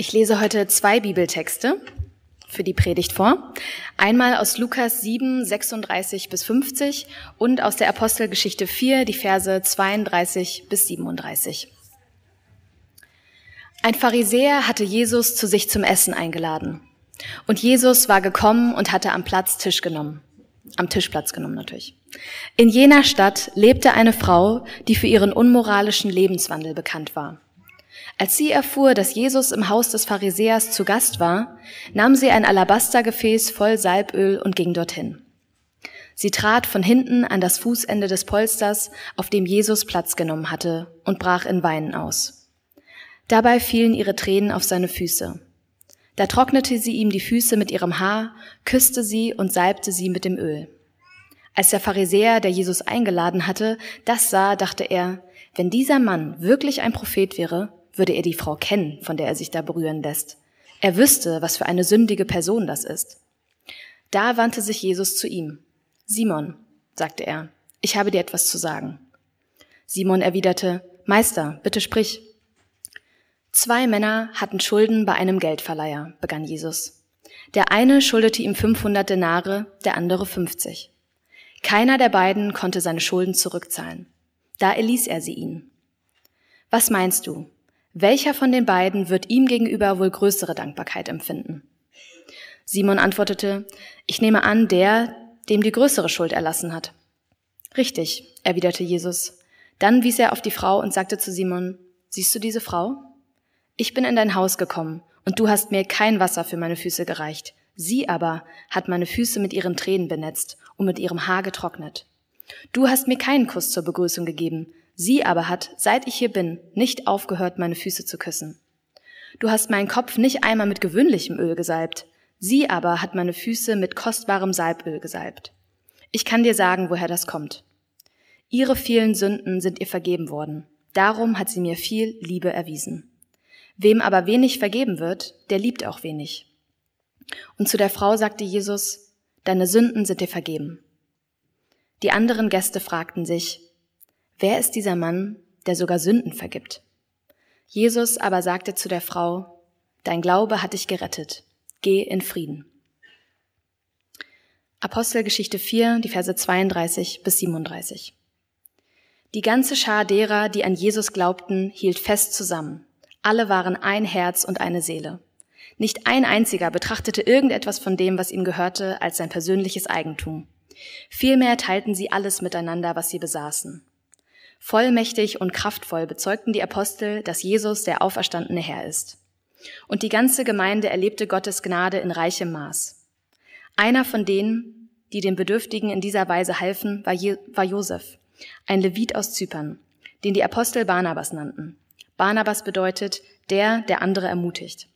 Ich lese heute zwei Bibeltexte für die Predigt vor. Einmal aus Lukas 7, 36 bis 50 und aus der Apostelgeschichte 4, die Verse 32 bis 37. Ein Pharisäer hatte Jesus zu sich zum Essen eingeladen. Und Jesus war gekommen und hatte am Platz Tisch genommen. Am Tisch Platz genommen natürlich. In jener Stadt lebte eine Frau, die für ihren unmoralischen Lebenswandel bekannt war. Als sie erfuhr, dass Jesus im Haus des Pharisäers zu Gast war, nahm sie ein Alabastergefäß voll Salböl und ging dorthin. Sie trat von hinten an das Fußende des Polsters, auf dem Jesus Platz genommen hatte, und brach in Weinen aus. Dabei fielen ihre Tränen auf seine Füße. Da trocknete sie ihm die Füße mit ihrem Haar, küsste sie und salbte sie mit dem Öl. Als der Pharisäer, der Jesus eingeladen hatte, das sah, dachte er, wenn dieser Mann wirklich ein Prophet wäre, würde er die Frau kennen, von der er sich da berühren lässt. Er wüsste, was für eine sündige Person das ist. Da wandte sich Jesus zu ihm. Simon, sagte er, ich habe dir etwas zu sagen. Simon erwiderte, Meister, bitte sprich. Zwei Männer hatten Schulden bei einem Geldverleiher, begann Jesus. Der eine schuldete ihm 500 Denare, der andere 50. Keiner der beiden konnte seine Schulden zurückzahlen. Da erließ er sie ihnen. Was meinst du? Welcher von den beiden wird ihm gegenüber wohl größere Dankbarkeit empfinden? Simon antwortete, ich nehme an, der, dem die größere Schuld erlassen hat. Richtig, erwiderte Jesus. Dann wies er auf die Frau und sagte zu Simon, siehst du diese Frau? Ich bin in dein Haus gekommen und du hast mir kein Wasser für meine Füße gereicht. Sie aber hat meine Füße mit ihren Tränen benetzt und mit ihrem Haar getrocknet. Du hast mir keinen Kuss zur Begrüßung gegeben, Sie aber hat, seit ich hier bin, nicht aufgehört, meine Füße zu küssen. Du hast meinen Kopf nicht einmal mit gewöhnlichem Öl gesalbt, sie aber hat meine Füße mit kostbarem Salböl gesalbt. Ich kann dir sagen, woher das kommt. Ihre vielen Sünden sind ihr vergeben worden, darum hat sie mir viel Liebe erwiesen. Wem aber wenig vergeben wird, der liebt auch wenig. Und zu der Frau sagte Jesus, Deine Sünden sind dir vergeben. Die anderen Gäste fragten sich, Wer ist dieser Mann, der sogar Sünden vergibt? Jesus aber sagte zu der Frau, Dein Glaube hat dich gerettet. Geh in Frieden. Apostelgeschichte 4, die Verse 32 bis 37. Die ganze Schar derer, die an Jesus glaubten, hielt fest zusammen. Alle waren ein Herz und eine Seele. Nicht ein einziger betrachtete irgendetwas von dem, was ihm gehörte, als sein persönliches Eigentum. Vielmehr teilten sie alles miteinander, was sie besaßen. Vollmächtig und kraftvoll bezeugten die Apostel, dass Jesus der auferstandene Herr ist. Und die ganze Gemeinde erlebte Gottes Gnade in reichem Maß. Einer von denen, die den Bedürftigen in dieser Weise halfen, war, Je war Josef, ein Levit aus Zypern, den die Apostel Barnabas nannten. Barnabas bedeutet der, der andere ermutigt.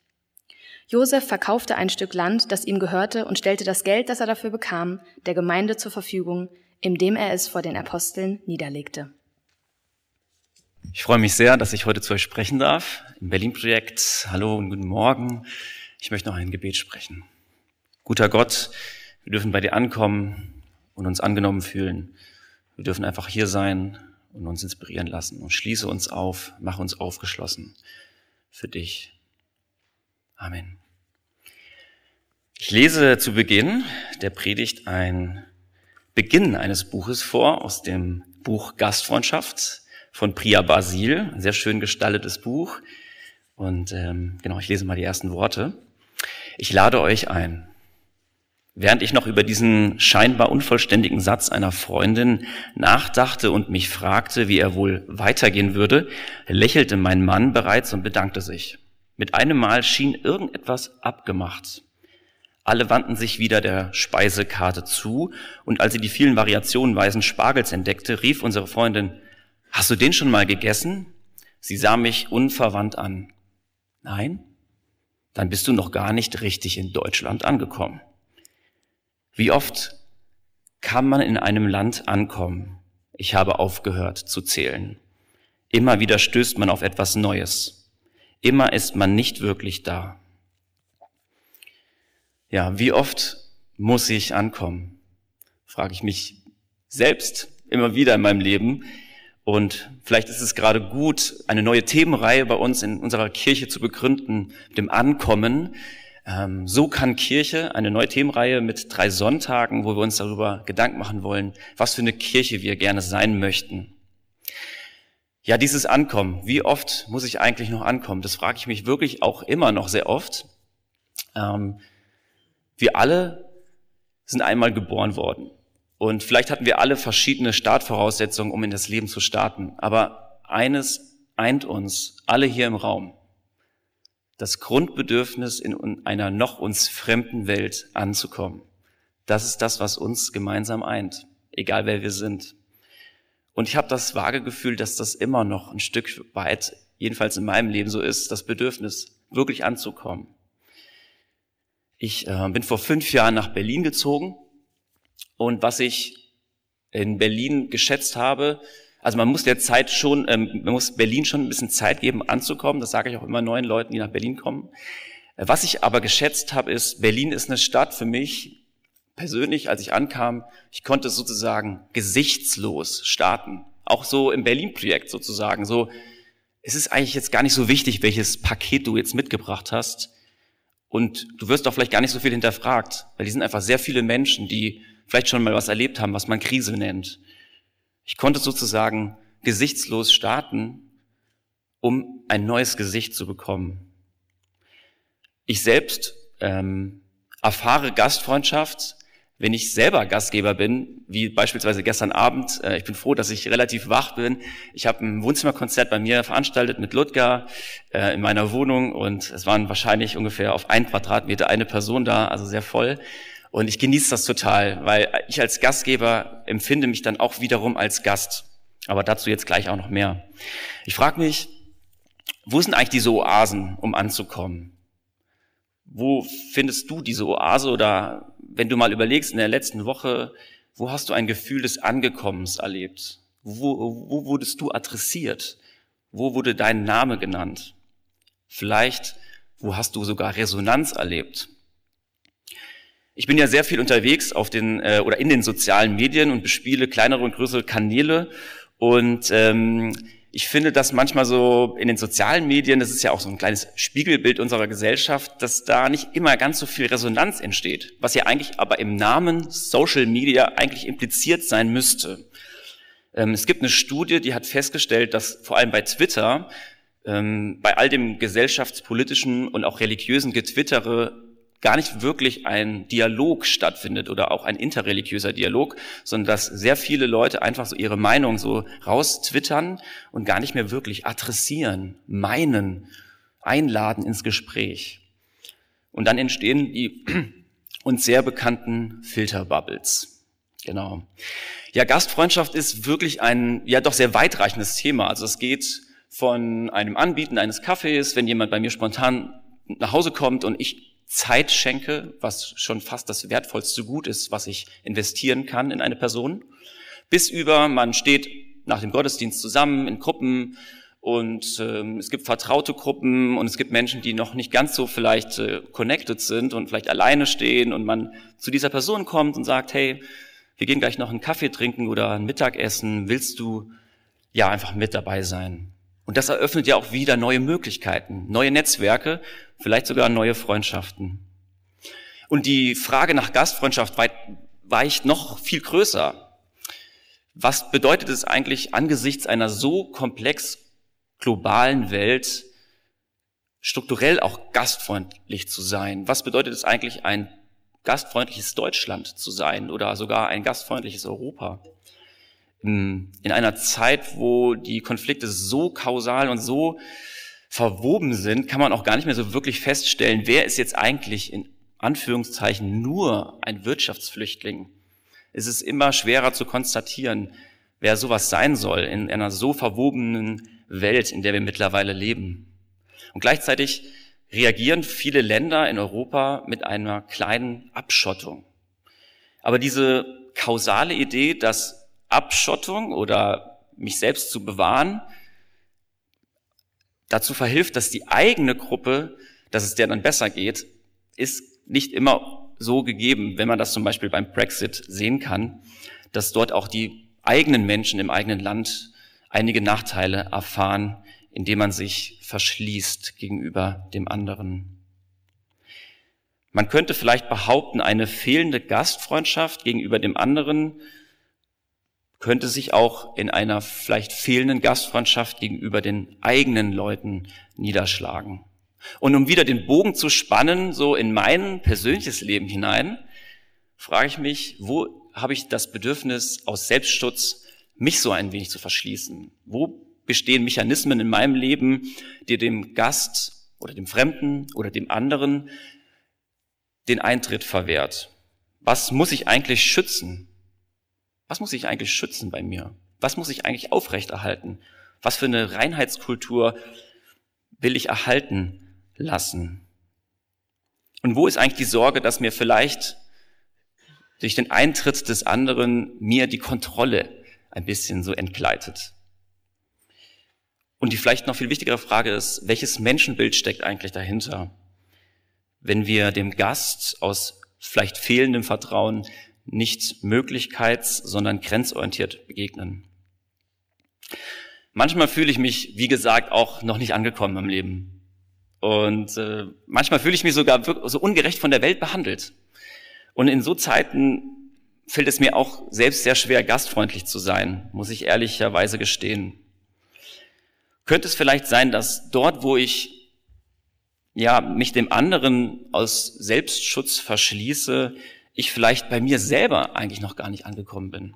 Josef verkaufte ein Stück Land, das ihm gehörte, und stellte das Geld, das er dafür bekam, der Gemeinde zur Verfügung, indem er es vor den Aposteln niederlegte. Ich freue mich sehr, dass ich heute zu euch sprechen darf im Berlin-Projekt. Hallo und guten Morgen. Ich möchte noch ein Gebet sprechen. Guter Gott, wir dürfen bei dir ankommen und uns angenommen fühlen. Wir dürfen einfach hier sein und uns inspirieren lassen. Und schließe uns auf, mach uns aufgeschlossen für dich. Amen. Ich lese zu Beginn der Predigt ein Beginn eines Buches vor aus dem Buch Gastfreundschaft von Priya Basil, ein sehr schön gestaltetes Buch. Und ähm, genau, ich lese mal die ersten Worte. Ich lade euch ein. Während ich noch über diesen scheinbar unvollständigen Satz einer Freundin nachdachte und mich fragte, wie er wohl weitergehen würde, lächelte mein Mann bereits und bedankte sich. Mit einem Mal schien irgendetwas abgemacht. Alle wandten sich wieder der Speisekarte zu, und als sie die vielen Variationen weißen Spargels entdeckte, rief unsere Freundin, Hast du den schon mal gegessen? Sie sah mich unverwandt an. Nein? Dann bist du noch gar nicht richtig in Deutschland angekommen. Wie oft kann man in einem Land ankommen? Ich habe aufgehört zu zählen. Immer wieder stößt man auf etwas Neues. Immer ist man nicht wirklich da. Ja, wie oft muss ich ankommen? Frage ich mich selbst immer wieder in meinem Leben. Und vielleicht ist es gerade gut, eine neue Themenreihe bei uns in unserer Kirche zu begründen, dem Ankommen. Ähm, so kann Kirche, eine neue Themenreihe mit drei Sonntagen, wo wir uns darüber Gedanken machen wollen, was für eine Kirche wir gerne sein möchten. Ja, dieses Ankommen, wie oft muss ich eigentlich noch ankommen? Das frage ich mich wirklich auch immer noch sehr oft. Ähm, wir alle sind einmal geboren worden. Und vielleicht hatten wir alle verschiedene Startvoraussetzungen, um in das Leben zu starten. Aber eines eint uns, alle hier im Raum. Das Grundbedürfnis, in einer noch uns fremden Welt anzukommen. Das ist das, was uns gemeinsam eint, egal wer wir sind. Und ich habe das vage Gefühl, dass das immer noch ein Stück weit, jedenfalls in meinem Leben so ist, das Bedürfnis, wirklich anzukommen. Ich äh, bin vor fünf Jahren nach Berlin gezogen und was ich in Berlin geschätzt habe, also man muss der Zeit schon, ähm, man muss Berlin schon ein bisschen Zeit geben, anzukommen. Das sage ich auch immer neuen Leuten, die nach Berlin kommen. Was ich aber geschätzt habe, ist, Berlin ist eine Stadt für mich persönlich, als ich ankam, ich konnte sozusagen gesichtslos starten. Auch so im Berlin-Projekt sozusagen. So, es ist eigentlich jetzt gar nicht so wichtig, welches Paket du jetzt mitgebracht hast. Und du wirst auch vielleicht gar nicht so viel hinterfragt, weil die sind einfach sehr viele Menschen, die vielleicht schon mal was erlebt haben, was man Krise nennt. Ich konnte sozusagen gesichtslos starten, um ein neues Gesicht zu bekommen. Ich selbst ähm, erfahre Gastfreundschaft wenn ich selber Gastgeber bin, wie beispielsweise gestern Abend, äh, ich bin froh, dass ich relativ wach bin. Ich habe ein Wohnzimmerkonzert bei mir veranstaltet mit Ludger äh, in meiner Wohnung und es waren wahrscheinlich ungefähr auf ein Quadratmeter eine Person da, also sehr voll. Und ich genieße das total, weil ich als Gastgeber empfinde mich dann auch wiederum als Gast. Aber dazu jetzt gleich auch noch mehr. Ich frage mich, wo sind eigentlich diese Oasen, um anzukommen? Wo findest du diese Oase oder wenn du mal überlegst, in der letzten Woche, wo hast du ein Gefühl des Angekommens erlebt? Wo, wo wurdest du adressiert? Wo wurde dein Name genannt? Vielleicht, wo hast du sogar Resonanz erlebt? Ich bin ja sehr viel unterwegs auf den äh, oder in den sozialen Medien und bespiele kleinere und größere Kanäle und ähm, ich finde das manchmal so in den sozialen Medien, das ist ja auch so ein kleines Spiegelbild unserer Gesellschaft, dass da nicht immer ganz so viel Resonanz entsteht, was ja eigentlich aber im Namen Social Media eigentlich impliziert sein müsste. Ähm, es gibt eine Studie, die hat festgestellt, dass vor allem bei Twitter, ähm, bei all dem gesellschaftspolitischen und auch religiösen Getwittere gar nicht wirklich ein Dialog stattfindet oder auch ein interreligiöser Dialog, sondern dass sehr viele Leute einfach so ihre Meinung so raustwittern und gar nicht mehr wirklich adressieren, meinen, einladen ins Gespräch. Und dann entstehen die uns sehr bekannten Filterbubbles. Genau. Ja, Gastfreundschaft ist wirklich ein, ja doch sehr weitreichendes Thema. Also es geht von einem Anbieten eines Kaffees, wenn jemand bei mir spontan nach Hause kommt und ich Zeit schenke, was schon fast das wertvollste Gut ist, was ich investieren kann in eine Person, bis über, man steht nach dem Gottesdienst zusammen in Gruppen und ähm, es gibt vertraute Gruppen und es gibt Menschen, die noch nicht ganz so vielleicht äh, connected sind und vielleicht alleine stehen und man zu dieser Person kommt und sagt, hey, wir gehen gleich noch einen Kaffee trinken oder ein Mittagessen, willst du ja einfach mit dabei sein? Und das eröffnet ja auch wieder neue Möglichkeiten, neue Netzwerke, vielleicht sogar neue Freundschaften. Und die Frage nach Gastfreundschaft weicht noch viel größer. Was bedeutet es eigentlich angesichts einer so komplex globalen Welt, strukturell auch gastfreundlich zu sein? Was bedeutet es eigentlich, ein gastfreundliches Deutschland zu sein oder sogar ein gastfreundliches Europa? In einer Zeit, wo die Konflikte so kausal und so verwoben sind, kann man auch gar nicht mehr so wirklich feststellen, wer ist jetzt eigentlich in Anführungszeichen nur ein Wirtschaftsflüchtling. Es ist immer schwerer zu konstatieren, wer sowas sein soll in einer so verwobenen Welt, in der wir mittlerweile leben. Und gleichzeitig reagieren viele Länder in Europa mit einer kleinen Abschottung. Aber diese kausale Idee, dass Abschottung oder mich selbst zu bewahren, dazu verhilft, dass die eigene Gruppe, dass es der dann besser geht, ist nicht immer so gegeben, wenn man das zum Beispiel beim Brexit sehen kann, dass dort auch die eigenen Menschen im eigenen Land einige Nachteile erfahren, indem man sich verschließt gegenüber dem anderen. Man könnte vielleicht behaupten, eine fehlende Gastfreundschaft gegenüber dem anderen könnte sich auch in einer vielleicht fehlenden Gastfreundschaft gegenüber den eigenen Leuten niederschlagen. Und um wieder den Bogen zu spannen, so in mein persönliches Leben hinein, frage ich mich, wo habe ich das Bedürfnis aus Selbstschutz, mich so ein wenig zu verschließen? Wo bestehen Mechanismen in meinem Leben, die dem Gast oder dem Fremden oder dem anderen den Eintritt verwehrt? Was muss ich eigentlich schützen? Was muss ich eigentlich schützen bei mir? Was muss ich eigentlich aufrechterhalten? Was für eine Reinheitskultur will ich erhalten lassen? Und wo ist eigentlich die Sorge, dass mir vielleicht durch den Eintritt des anderen mir die Kontrolle ein bisschen so entgleitet? Und die vielleicht noch viel wichtigere Frage ist, welches Menschenbild steckt eigentlich dahinter? Wenn wir dem Gast aus vielleicht fehlendem Vertrauen nicht möglichkeits-, sondern grenzorientiert begegnen. Manchmal fühle ich mich, wie gesagt, auch noch nicht angekommen im Leben. Und äh, manchmal fühle ich mich sogar so ungerecht von der Welt behandelt. Und in so Zeiten fällt es mir auch selbst sehr schwer, gastfreundlich zu sein, muss ich ehrlicherweise gestehen. Könnte es vielleicht sein, dass dort, wo ich ja mich dem anderen aus Selbstschutz verschließe, ich vielleicht bei mir selber eigentlich noch gar nicht angekommen bin.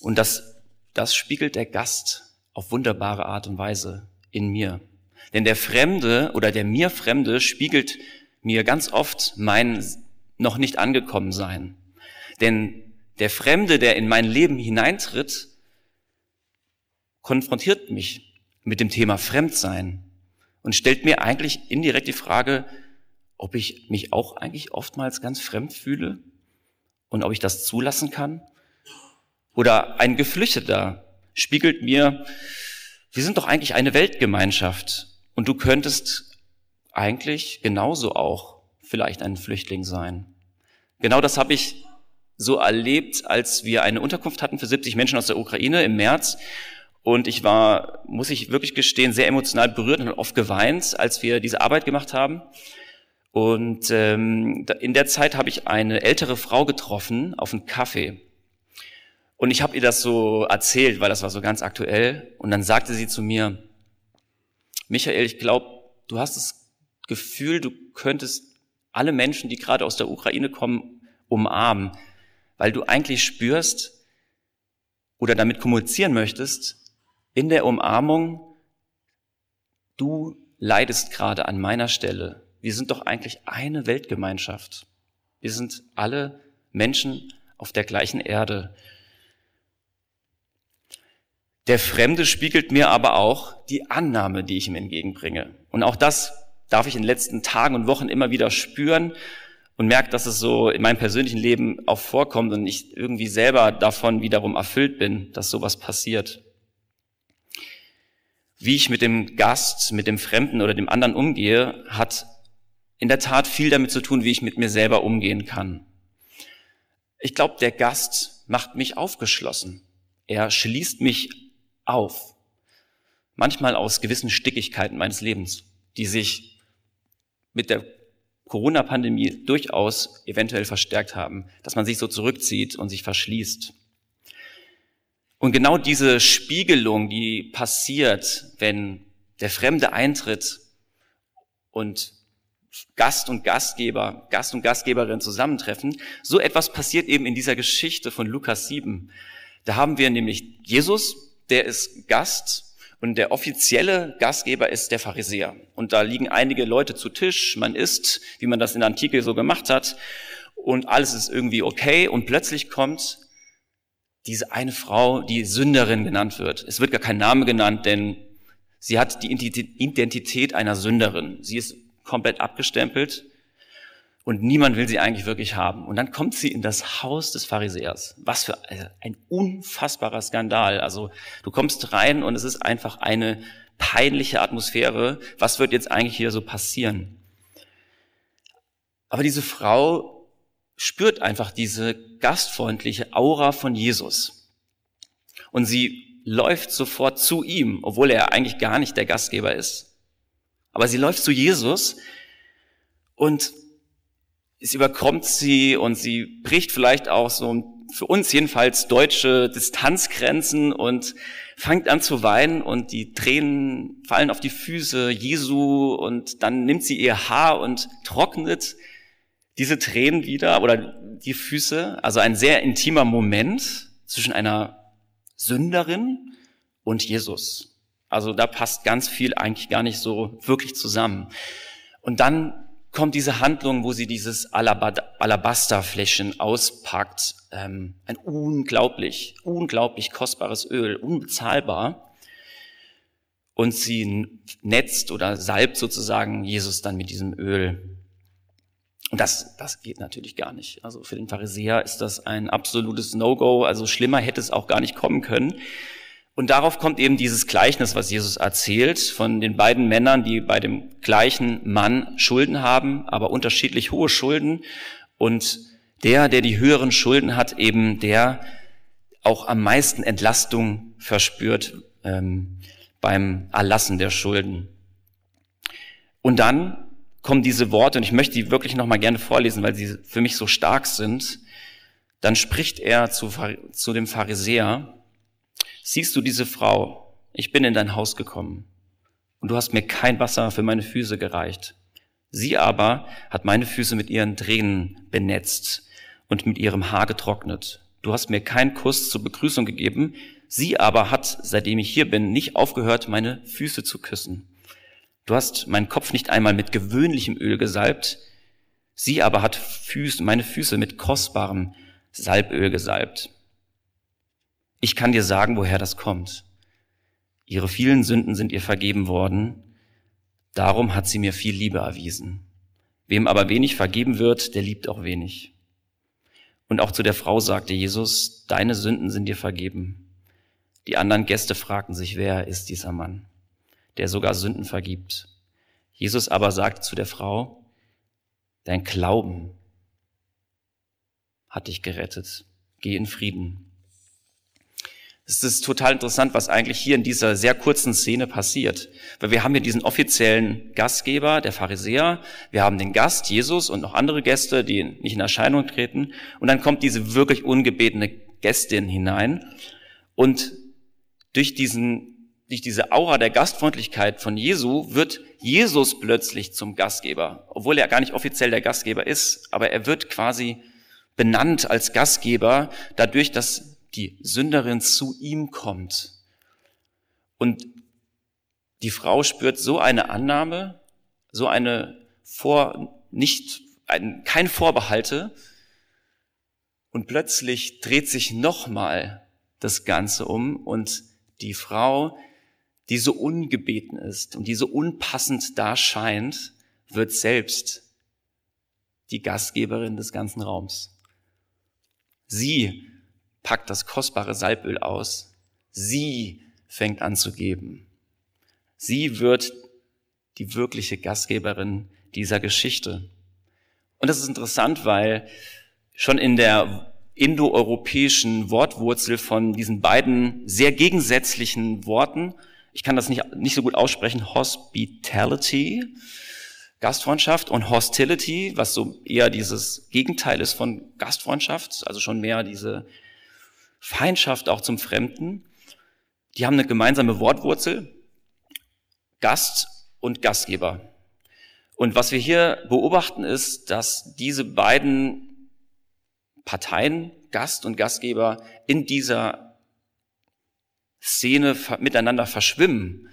Und das, das spiegelt der Gast auf wunderbare Art und Weise in mir. Denn der Fremde oder der mir Fremde spiegelt mir ganz oft mein noch nicht angekommen sein. Denn der Fremde, der in mein Leben hineintritt, konfrontiert mich mit dem Thema Fremdsein und stellt mir eigentlich indirekt die Frage, ob ich mich auch eigentlich oftmals ganz fremd fühle und ob ich das zulassen kann. Oder ein Geflüchteter spiegelt mir, wir sind doch eigentlich eine Weltgemeinschaft und du könntest eigentlich genauso auch vielleicht ein Flüchtling sein. Genau das habe ich so erlebt, als wir eine Unterkunft hatten für 70 Menschen aus der Ukraine im März und ich war, muss ich wirklich gestehen, sehr emotional berührt und oft geweint, als wir diese Arbeit gemacht haben. Und ähm, in der Zeit habe ich eine ältere Frau getroffen auf einen Kaffee. Und ich habe ihr das so erzählt, weil das war so ganz aktuell. Und dann sagte sie zu mir, Michael, ich glaube, du hast das Gefühl, du könntest alle Menschen, die gerade aus der Ukraine kommen, umarmen, weil du eigentlich spürst oder damit kommunizieren möchtest, in der Umarmung, du leidest gerade an meiner Stelle. Wir sind doch eigentlich eine Weltgemeinschaft. Wir sind alle Menschen auf der gleichen Erde. Der Fremde spiegelt mir aber auch die Annahme, die ich ihm entgegenbringe. Und auch das darf ich in den letzten Tagen und Wochen immer wieder spüren und merke, dass es so in meinem persönlichen Leben auch vorkommt und ich irgendwie selber davon wiederum erfüllt bin, dass sowas passiert wie ich mit dem Gast, mit dem Fremden oder dem anderen umgehe, hat in der Tat viel damit zu tun, wie ich mit mir selber umgehen kann. Ich glaube, der Gast macht mich aufgeschlossen. Er schließt mich auf. Manchmal aus gewissen Stickigkeiten meines Lebens, die sich mit der Corona-Pandemie durchaus eventuell verstärkt haben, dass man sich so zurückzieht und sich verschließt. Und genau diese Spiegelung, die passiert, wenn der Fremde eintritt und Gast und Gastgeber, Gast und Gastgeberin zusammentreffen, so etwas passiert eben in dieser Geschichte von Lukas 7. Da haben wir nämlich Jesus, der ist Gast und der offizielle Gastgeber ist der Pharisäer. Und da liegen einige Leute zu Tisch, man isst, wie man das in der Antike so gemacht hat, und alles ist irgendwie okay und plötzlich kommt diese eine Frau, die Sünderin genannt wird. Es wird gar kein Name genannt, denn sie hat die Identität einer Sünderin. Sie ist komplett abgestempelt und niemand will sie eigentlich wirklich haben. Und dann kommt sie in das Haus des Pharisäers. Was für ein unfassbarer Skandal. Also du kommst rein und es ist einfach eine peinliche Atmosphäre. Was wird jetzt eigentlich hier so passieren? Aber diese Frau spürt einfach diese gastfreundliche Aura von Jesus. Und sie läuft sofort zu ihm, obwohl er eigentlich gar nicht der Gastgeber ist. Aber sie läuft zu Jesus und es überkommt sie und sie bricht vielleicht auch so für uns jedenfalls deutsche Distanzgrenzen und fängt an zu weinen und die Tränen fallen auf die Füße Jesu und dann nimmt sie ihr Haar und trocknet diese Tränen wieder oder die Füße. Also ein sehr intimer Moment zwischen einer Sünderin und Jesus. Also da passt ganz viel eigentlich gar nicht so wirklich zusammen. Und dann kommt diese Handlung, wo sie dieses Alabasterfläschchen auspackt. Ähm, ein unglaublich, unglaublich kostbares Öl, unbezahlbar. Und sie netzt oder salbt sozusagen Jesus dann mit diesem Öl. Und das, das geht natürlich gar nicht. Also für den Pharisäer ist das ein absolutes No-Go. Also schlimmer hätte es auch gar nicht kommen können. Und darauf kommt eben dieses Gleichnis, was Jesus erzählt, von den beiden Männern, die bei dem gleichen Mann Schulden haben, aber unterschiedlich hohe Schulden. Und der, der die höheren Schulden hat, eben der auch am meisten Entlastung verspürt ähm, beim Erlassen der Schulden. Und dann kommen diese Worte, und ich möchte die wirklich nochmal gerne vorlesen, weil sie für mich so stark sind. Dann spricht er zu, zu dem Pharisäer, Siehst du diese Frau? Ich bin in dein Haus gekommen und du hast mir kein Wasser für meine Füße gereicht. Sie aber hat meine Füße mit ihren Tränen benetzt und mit ihrem Haar getrocknet. Du hast mir keinen Kuss zur Begrüßung gegeben. Sie aber hat, seitdem ich hier bin, nicht aufgehört, meine Füße zu küssen. Du hast meinen Kopf nicht einmal mit gewöhnlichem Öl gesalbt. Sie aber hat Füße, meine Füße mit kostbarem Salböl gesalbt. Ich kann dir sagen, woher das kommt. Ihre vielen Sünden sind ihr vergeben worden, darum hat sie mir viel Liebe erwiesen. Wem aber wenig vergeben wird, der liebt auch wenig. Und auch zu der Frau sagte Jesus, deine Sünden sind dir vergeben. Die anderen Gäste fragten sich, wer ist dieser Mann, der sogar Sünden vergibt. Jesus aber sagte zu der Frau, dein Glauben hat dich gerettet. Geh in Frieden. Es ist total interessant, was eigentlich hier in dieser sehr kurzen Szene passiert. Weil wir haben hier diesen offiziellen Gastgeber, der Pharisäer, wir haben den Gast, Jesus und noch andere Gäste, die nicht in Erscheinung treten. Und dann kommt diese wirklich ungebetene Gästin hinein. Und durch diesen, durch diese Aura der Gastfreundlichkeit von Jesu wird Jesus plötzlich zum Gastgeber. Obwohl er gar nicht offiziell der Gastgeber ist, aber er wird quasi benannt als Gastgeber dadurch, dass die Sünderin zu ihm kommt. Und die Frau spürt so eine Annahme, so eine vor, nicht, ein, kein Vorbehalte. Und plötzlich dreht sich nochmal das Ganze um und die Frau, die so ungebeten ist und die so unpassend da scheint, wird selbst die Gastgeberin des ganzen Raums. Sie packt das kostbare Salböl aus. Sie fängt an zu geben. Sie wird die wirkliche Gastgeberin dieser Geschichte. Und das ist interessant, weil schon in der indoeuropäischen Wortwurzel von diesen beiden sehr gegensätzlichen Worten, ich kann das nicht, nicht so gut aussprechen, Hospitality, Gastfreundschaft und Hostility, was so eher dieses Gegenteil ist von Gastfreundschaft, also schon mehr diese Feindschaft auch zum Fremden. Die haben eine gemeinsame Wortwurzel, Gast und Gastgeber. Und was wir hier beobachten ist, dass diese beiden Parteien, Gast und Gastgeber, in dieser Szene miteinander verschwimmen.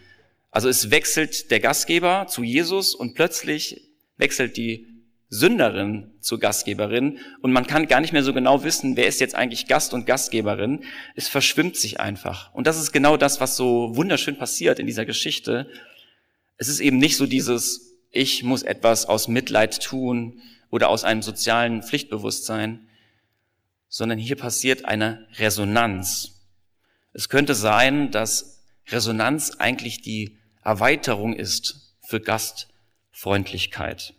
Also es wechselt der Gastgeber zu Jesus und plötzlich wechselt die Sünderin zur Gastgeberin und man kann gar nicht mehr so genau wissen, wer ist jetzt eigentlich Gast und Gastgeberin. Es verschwimmt sich einfach. Und das ist genau das, was so wunderschön passiert in dieser Geschichte. Es ist eben nicht so dieses, ich muss etwas aus Mitleid tun oder aus einem sozialen Pflichtbewusstsein, sondern hier passiert eine Resonanz. Es könnte sein, dass Resonanz eigentlich die Erweiterung ist für Gastfreundlichkeit.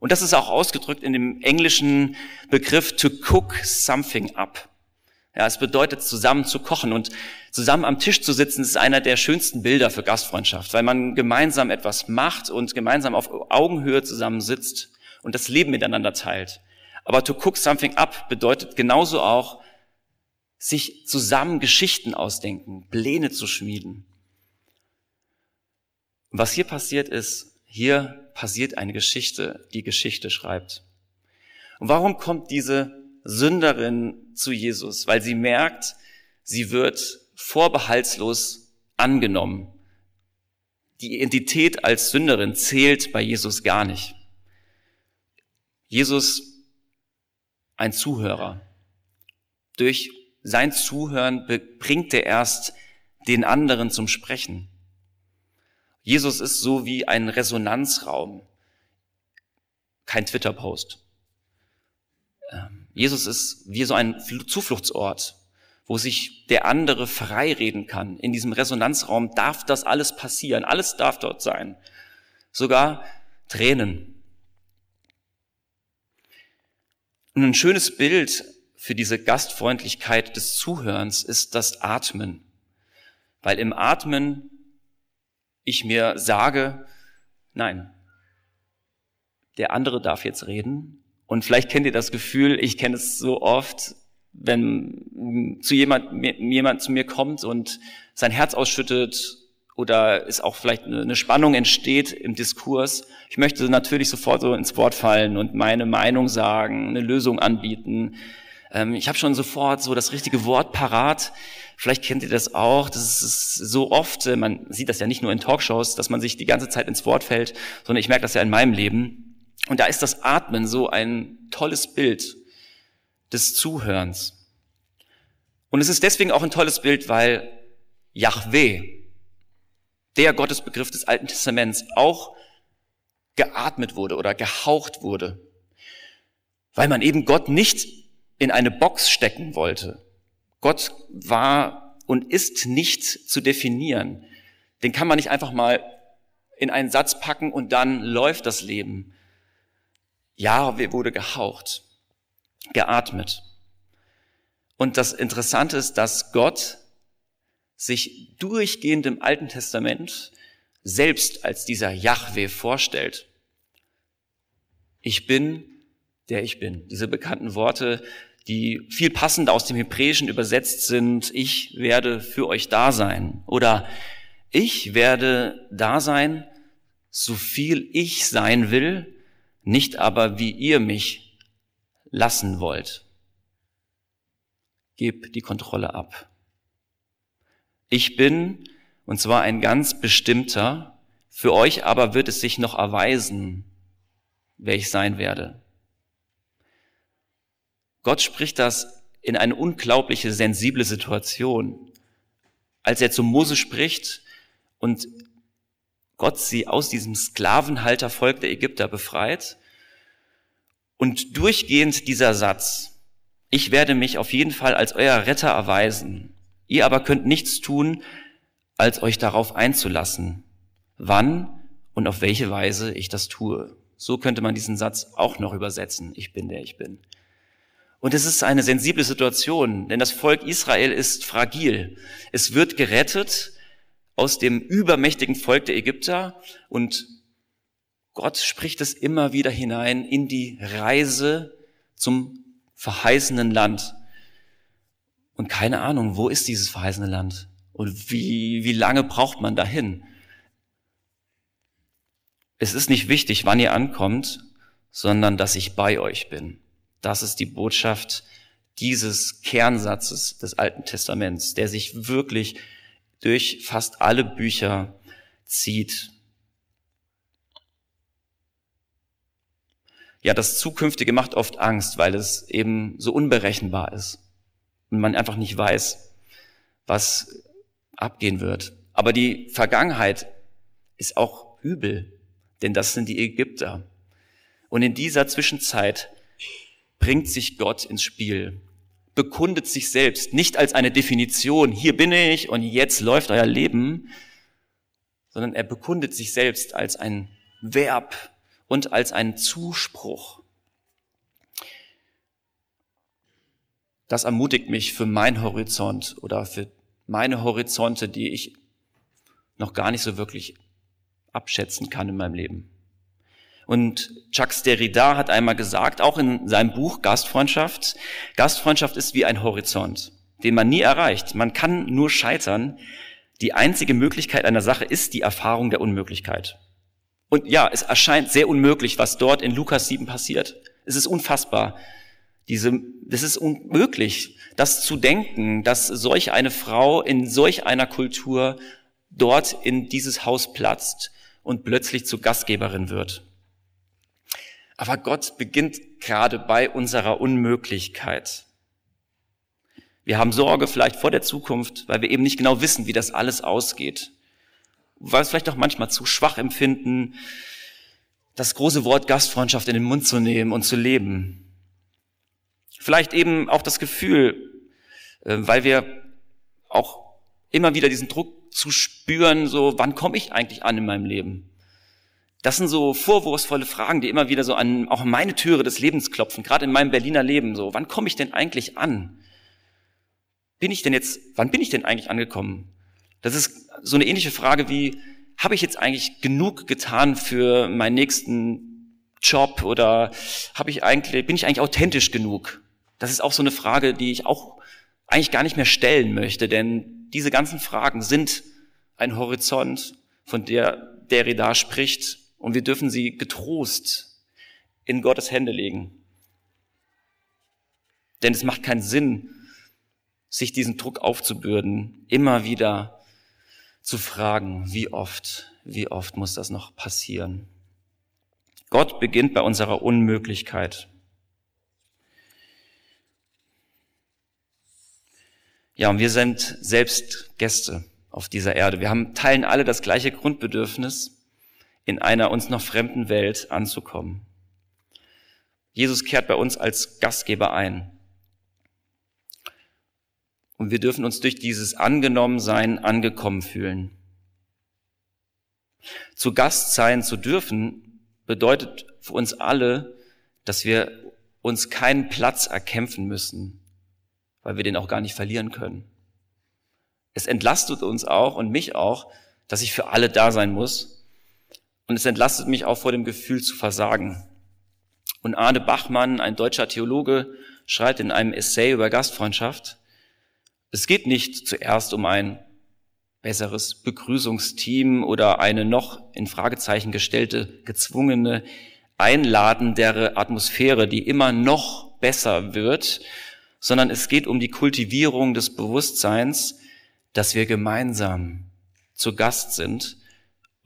Und das ist auch ausgedrückt in dem englischen Begriff to cook something up. Ja, es bedeutet zusammen zu kochen und zusammen am Tisch zu sitzen ist einer der schönsten Bilder für Gastfreundschaft, weil man gemeinsam etwas macht und gemeinsam auf Augenhöhe zusammen sitzt und das Leben miteinander teilt. Aber to cook something up bedeutet genauso auch, sich zusammen Geschichten ausdenken, Pläne zu schmieden. was hier passiert ist, hier passiert eine Geschichte, die Geschichte schreibt. Und warum kommt diese Sünderin zu Jesus? Weil sie merkt, sie wird vorbehaltslos angenommen. Die Identität als Sünderin zählt bei Jesus gar nicht. Jesus, ein Zuhörer. Durch sein Zuhören bringt er erst den anderen zum Sprechen. Jesus ist so wie ein Resonanzraum, kein Twitter-Post. Ähm, Jesus ist wie so ein Zufluchtsort, wo sich der andere frei reden kann. In diesem Resonanzraum darf das alles passieren, alles darf dort sein. Sogar Tränen. Und ein schönes Bild für diese Gastfreundlichkeit des Zuhörens ist das Atmen. Weil im Atmen ich mir sage, nein, der andere darf jetzt reden. Und vielleicht kennt ihr das Gefühl, ich kenne es so oft, wenn zu jemand, jemand zu mir kommt und sein Herz ausschüttet oder es auch vielleicht eine Spannung entsteht im Diskurs. Ich möchte natürlich sofort so ins Wort fallen und meine Meinung sagen, eine Lösung anbieten. Ähm, ich habe schon sofort so das richtige Wort parat. Vielleicht kennt ihr das auch. Das ist so oft, äh, man sieht das ja nicht nur in Talkshows, dass man sich die ganze Zeit ins Wort fällt, sondern ich merke das ja in meinem Leben. Und da ist das Atmen so ein tolles Bild des Zuhörens. Und es ist deswegen auch ein tolles Bild, weil Yahweh, der Gottesbegriff des Alten Testaments, auch geatmet wurde oder gehaucht wurde. Weil man eben Gott nicht in eine Box stecken wollte. Gott war und ist nicht zu definieren. Den kann man nicht einfach mal in einen Satz packen und dann läuft das Leben. Ja, wir wurde gehaucht, geatmet. Und das Interessante ist, dass Gott sich durchgehend im Alten Testament selbst als dieser Yahweh vorstellt. Ich bin, der ich bin. Diese bekannten Worte, die viel passender aus dem Hebräischen übersetzt sind, ich werde für euch da sein oder ich werde da sein, so viel ich sein will, nicht aber wie ihr mich lassen wollt. Gib die Kontrolle ab. Ich bin, und zwar ein ganz bestimmter, für euch aber wird es sich noch erweisen, wer ich sein werde. Gott spricht das in eine unglaubliche, sensible Situation. Als er zu Mose spricht und Gott sie aus diesem Sklavenhaltervolk der Ägypter befreit und durchgehend dieser Satz, ich werde mich auf jeden Fall als euer Retter erweisen, ihr aber könnt nichts tun, als euch darauf einzulassen, wann und auf welche Weise ich das tue. So könnte man diesen Satz auch noch übersetzen, ich bin der ich bin. Und es ist eine sensible Situation, denn das Volk Israel ist fragil. Es wird gerettet aus dem übermächtigen Volk der Ägypter und Gott spricht es immer wieder hinein in die Reise zum verheißenen Land. Und keine Ahnung, wo ist dieses verheißene Land? Und wie, wie lange braucht man dahin? Es ist nicht wichtig, wann ihr ankommt, sondern dass ich bei euch bin. Das ist die Botschaft dieses Kernsatzes des Alten Testaments, der sich wirklich durch fast alle Bücher zieht. Ja, das Zukünftige macht oft Angst, weil es eben so unberechenbar ist und man einfach nicht weiß, was abgehen wird. Aber die Vergangenheit ist auch übel, denn das sind die Ägypter. Und in dieser Zwischenzeit bringt sich Gott ins Spiel, bekundet sich selbst, nicht als eine Definition, hier bin ich und jetzt läuft euer Leben, sondern er bekundet sich selbst als ein Verb und als einen Zuspruch. das ermutigt mich für meinen Horizont oder für meine Horizonte, die ich noch gar nicht so wirklich abschätzen kann in meinem Leben. Und Jacques Derrida hat einmal gesagt, auch in seinem Buch Gastfreundschaft, Gastfreundschaft ist wie ein Horizont, den man nie erreicht. Man kann nur scheitern. Die einzige Möglichkeit einer Sache ist die Erfahrung der Unmöglichkeit. Und ja, es erscheint sehr unmöglich, was dort in Lukas 7 passiert. Es ist unfassbar. Diese, das ist unmöglich, das zu denken, dass solch eine Frau in solch einer Kultur dort in dieses Haus platzt und plötzlich zur Gastgeberin wird. Aber Gott beginnt gerade bei unserer Unmöglichkeit. Wir haben Sorge vielleicht vor der Zukunft, weil wir eben nicht genau wissen, wie das alles ausgeht. Weil wir es vielleicht auch manchmal zu schwach empfinden, das große Wort Gastfreundschaft in den Mund zu nehmen und zu leben. Vielleicht eben auch das Gefühl, äh, weil wir auch immer wieder diesen Druck zu spüren, so, wann komme ich eigentlich an in meinem Leben? Das sind so vorwurfsvolle Fragen, die immer wieder so an auch meine Türe des Lebens klopfen, gerade in meinem Berliner Leben. So, wann komme ich denn eigentlich an? Bin ich denn jetzt, wann bin ich denn eigentlich angekommen? Das ist so eine ähnliche Frage wie, habe ich jetzt eigentlich genug getan für meinen nächsten Job oder habe ich eigentlich, bin ich eigentlich authentisch genug? Das ist auch so eine Frage, die ich auch eigentlich gar nicht mehr stellen möchte, denn diese ganzen Fragen sind ein Horizont, von der Derrida spricht, und wir dürfen sie getrost in Gottes Hände legen. Denn es macht keinen Sinn, sich diesen Druck aufzubürden, immer wieder zu fragen, wie oft, wie oft muss das noch passieren. Gott beginnt bei unserer Unmöglichkeit. Ja, und wir sind selbst Gäste auf dieser Erde. Wir haben, teilen alle das gleiche Grundbedürfnis, in einer uns noch fremden Welt anzukommen. Jesus kehrt bei uns als Gastgeber ein. Und wir dürfen uns durch dieses Angenommensein angekommen fühlen. Zu Gast sein zu dürfen bedeutet für uns alle, dass wir uns keinen Platz erkämpfen müssen, weil wir den auch gar nicht verlieren können. Es entlastet uns auch und mich auch, dass ich für alle da sein muss. Und es entlastet mich auch vor dem Gefühl zu versagen. Und Arne Bachmann, ein deutscher Theologe, schreibt in einem Essay über Gastfreundschaft, es geht nicht zuerst um ein besseres Begrüßungsteam oder eine noch in Fragezeichen gestellte, gezwungene, einladendere Atmosphäre, die immer noch besser wird, sondern es geht um die Kultivierung des Bewusstseins, dass wir gemeinsam zu Gast sind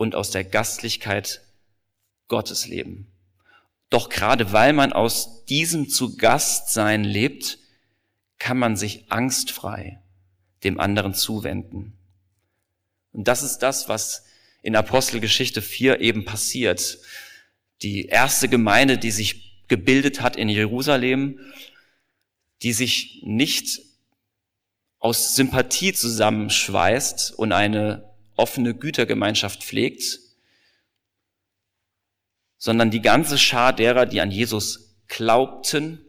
und aus der Gastlichkeit Gottes leben. Doch gerade weil man aus diesem zu Gastsein lebt, kann man sich angstfrei dem anderen zuwenden. Und das ist das, was in Apostelgeschichte 4 eben passiert. Die erste Gemeinde, die sich gebildet hat in Jerusalem, die sich nicht aus Sympathie zusammenschweißt und eine offene Gütergemeinschaft pflegt, sondern die ganze Schar derer, die an Jesus glaubten,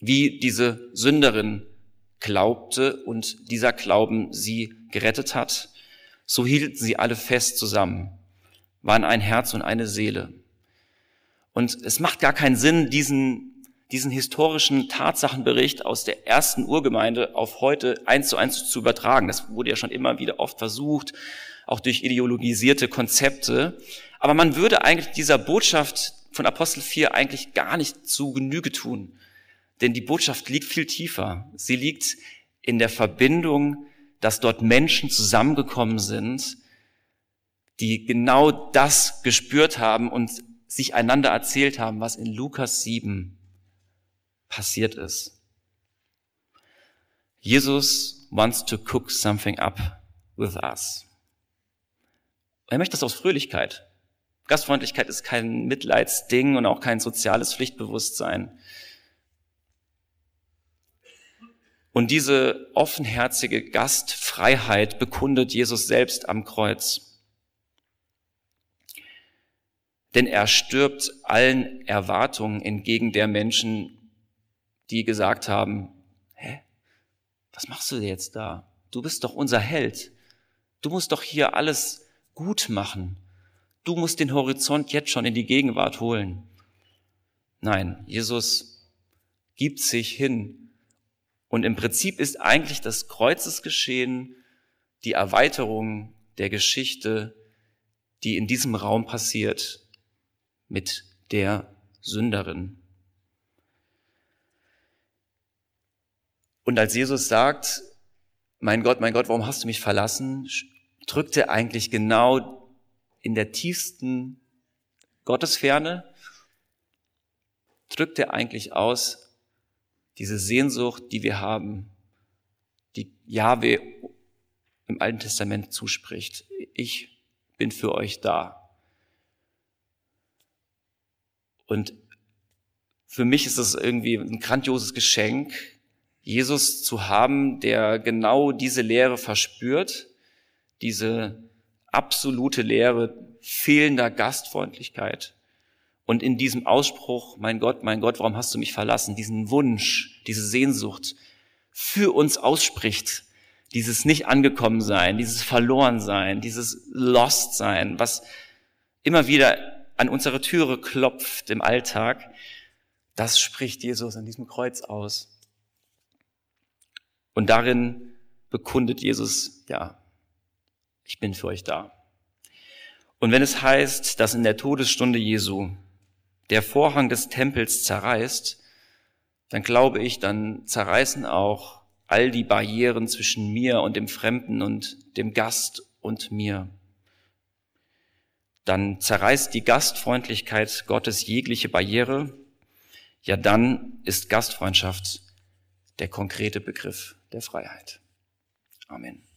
wie diese Sünderin glaubte und dieser Glauben sie gerettet hat, so hielten sie alle fest zusammen, waren ein Herz und eine Seele. Und es macht gar keinen Sinn, diesen diesen historischen Tatsachenbericht aus der ersten Urgemeinde auf heute eins zu eins zu übertragen. Das wurde ja schon immer wieder oft versucht, auch durch ideologisierte Konzepte. Aber man würde eigentlich dieser Botschaft von Apostel 4 eigentlich gar nicht zu Genüge tun. Denn die Botschaft liegt viel tiefer. Sie liegt in der Verbindung, dass dort Menschen zusammengekommen sind, die genau das gespürt haben und sich einander erzählt haben, was in Lukas 7 passiert ist. Jesus wants to cook something up with us. Er möchte das aus Fröhlichkeit. Gastfreundlichkeit ist kein Mitleidsding und auch kein soziales Pflichtbewusstsein. Und diese offenherzige Gastfreiheit bekundet Jesus selbst am Kreuz. Denn er stirbt allen Erwartungen entgegen der Menschen, die gesagt haben, was machst du jetzt da? Du bist doch unser Held. Du musst doch hier alles gut machen. Du musst den Horizont jetzt schon in die Gegenwart holen. Nein, Jesus gibt sich hin. Und im Prinzip ist eigentlich das Kreuzesgeschehen die Erweiterung der Geschichte, die in diesem Raum passiert mit der Sünderin. Und als Jesus sagt, mein Gott, mein Gott, warum hast du mich verlassen, drückt er eigentlich genau in der tiefsten Gottesferne, drückt er eigentlich aus diese Sehnsucht, die wir haben, die Jahwe im Alten Testament zuspricht. Ich bin für euch da. Und für mich ist das irgendwie ein grandioses Geschenk, Jesus zu haben, der genau diese Lehre verspürt, diese absolute Lehre fehlender Gastfreundlichkeit. Und in diesem Ausspruch, mein Gott, mein Gott, warum hast du mich verlassen, diesen Wunsch, diese Sehnsucht für uns ausspricht, dieses nicht angekommen sein, dieses verloren sein, dieses lost sein, was immer wieder an unsere Türe klopft im Alltag, das spricht Jesus an diesem Kreuz aus. Und darin bekundet Jesus, ja, ich bin für euch da. Und wenn es heißt, dass in der Todesstunde Jesu der Vorhang des Tempels zerreißt, dann glaube ich, dann zerreißen auch all die Barrieren zwischen mir und dem Fremden und dem Gast und mir. Dann zerreißt die Gastfreundlichkeit Gottes jegliche Barriere. Ja, dann ist Gastfreundschaft der konkrete Begriff der Freiheit. Amen.